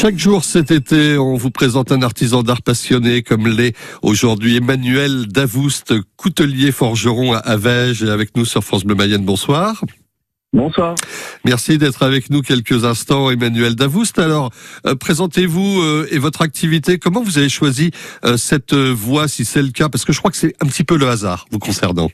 Chaque jour cet été, on vous présente un artisan d'art passionné comme l'est aujourd'hui Emmanuel Davoust, coutelier forgeron à Vège, et avec nous sur France Bleu Mayenne. Bonsoir. Bonsoir. Merci d'être avec nous quelques instants, Emmanuel Davoust. Alors, euh, présentez-vous euh, et votre activité. Comment vous avez choisi euh, cette voie, si c'est le cas? Parce que je crois que c'est un petit peu le hasard vous concernant.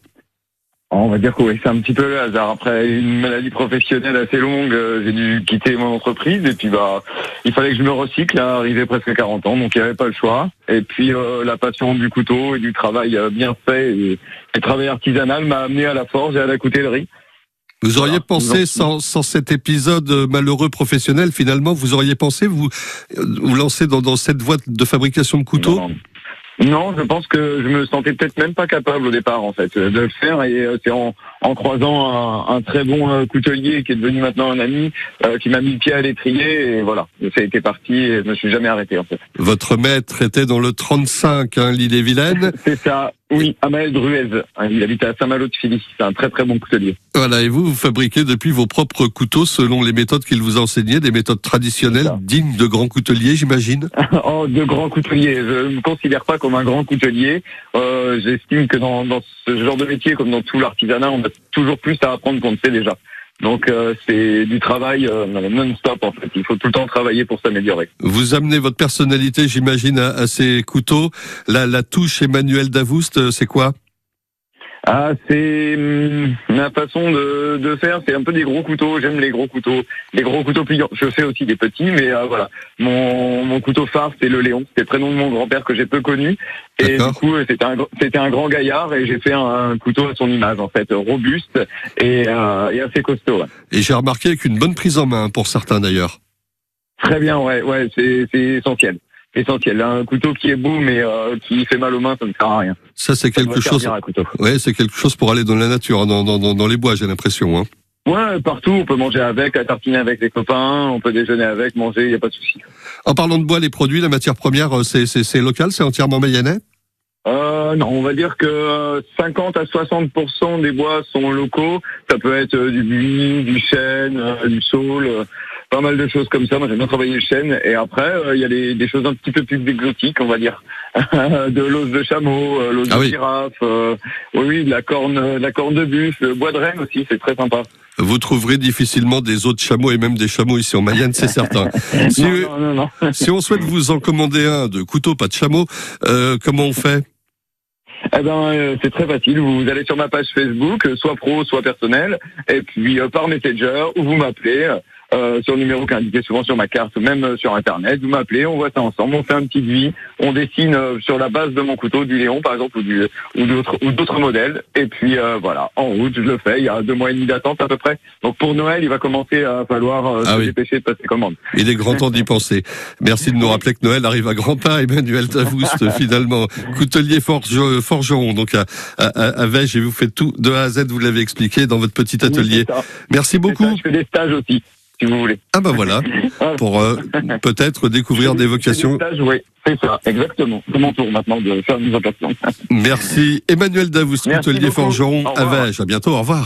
On va dire que oui, c'est un petit peu le hasard. Après une maladie professionnelle assez longue, j'ai dû quitter mon entreprise et puis bah il fallait que je me recycle, à arriver presque 40 ans, donc il n'y avait pas le choix. Et puis la passion du couteau et du travail bien fait et, le travail artisanal m'a amené à la forge et à la coutellerie. Vous auriez pensé, sans, sans, cet épisode malheureux professionnel, finalement, vous auriez pensé vous vous lancer dans, dans cette voie de fabrication de couteaux? Non, je pense que je me sentais peut-être même pas capable au départ en fait de le faire et euh, c'est en, en, croisant un, un, très bon euh, coutelier qui est devenu maintenant un ami euh, qui m'a mis le pied à l'étrier et voilà, ça a été parti et je me suis jamais arrêté en fait. Votre maître était dans le 35, hein, l'île-et-Vilaine. c'est ça. Oui, Amael Druez. Il habite à Saint-Malo de Philly. C'est un très très bon coutelier. Voilà, et vous, vous fabriquez depuis vos propres couteaux selon les méthodes qu'il vous enseignait, des méthodes traditionnelles, dignes de grands couteliers, j'imagine? Oh, de grands couteliers. Je ne me considère pas comme un grand coutelier. Euh, J'estime que dans, dans ce genre de métier, comme dans tout l'artisanat, on a toujours plus à apprendre qu'on ne sait déjà. Donc euh, c'est du travail euh, non-stop en fait. Il faut tout le temps travailler pour s'améliorer. Vous amenez votre personnalité, j'imagine, à, à, ces couteaux. La, la touche Emmanuel Davoust, euh, c'est quoi? Ah, c'est hum, ma façon de, de faire. C'est un peu des gros couteaux. J'aime les gros couteaux, les gros couteaux pliants. Je fais aussi des petits, mais euh, voilà. Mon, mon couteau phare, c'est le Léon. C'est le prénom de mon grand-père que j'ai peu connu. Et du coup, c'était un, c'était un grand gaillard et j'ai fait un, couteau à son image, en fait, robuste et, euh, et assez costaud. Et j'ai remarqué avec une bonne prise en main pour certains d'ailleurs. Très bien, ouais, ouais, c'est, c'est essentiel essentiel. Un couteau qui est beau mais euh, qui fait mal aux mains, ça ne sert à rien. Ça, c'est quelque chose. Ouais, c'est quelque chose pour aller dans la nature, hein, dans, dans, dans les bois, j'ai l'impression. Hein. Ouais, partout, on peut manger avec, tartiner avec les copains, on peut déjeuner avec, manger, il n'y a pas de souci. En parlant de bois, les produits, la matière première, euh, c'est local, c'est entièrement mayennais? Euh, non, on va dire que 50 à 60% des bois sont locaux. Ça peut être du buis, du chêne, du saule pas mal de choses comme ça. Moi, j'aime bien travailler le chêne. Et après, euh, il y a des, choses un petit peu plus exotiques, on va dire. de l'os de chameau, euh, l'os ah de girafe, euh, oui, de la corne, la corne de bûche, le bois de renne aussi, c'est très sympa. Vous trouverez difficilement des os de chameau et même des chameaux ici en Mayenne, c'est certain. si, non, non, non, si on souhaite vous en commander un de couteau, pas de chameau, comment on fait? Eh ben, c'est très facile. Vous allez sur ma page Facebook, soit pro, soit personnel, et puis par Messenger, ou vous m'appelez euh, sur le numéro qui est indiqué souvent sur ma carte, même euh, sur Internet. Vous m'appelez, on voit ça ensemble, on fait un petit devis, on dessine euh, sur la base de mon couteau du Léon, par exemple, ou, du, ou d'autres ou d'autres modèles. Et puis euh, voilà, en route, je le fais. Il y a deux mois et demi d'attente à peu près. Donc pour Noël, il va commencer à falloir ah se dépêcher de passer commande. Il est grand temps d'y penser. Merci de nous rappeler que Noël arrive à grands pas. Emmanuel Tavoust, finalement, coutelier forge, forgeron, donc à, à, à Vège, et vous faites tout de A à Z, vous l'avez expliqué dans votre petit atelier. Merci beaucoup. je fais des stages aussi si vous voulez. Ah ben voilà, pour euh, peut-être découvrir des vocations. Oui, c'est ça, exactement. C'est mon tour maintenant de faire une vocation. Merci. Emmanuel Davous, coutelier forgeron à Vège. À bientôt, au revoir.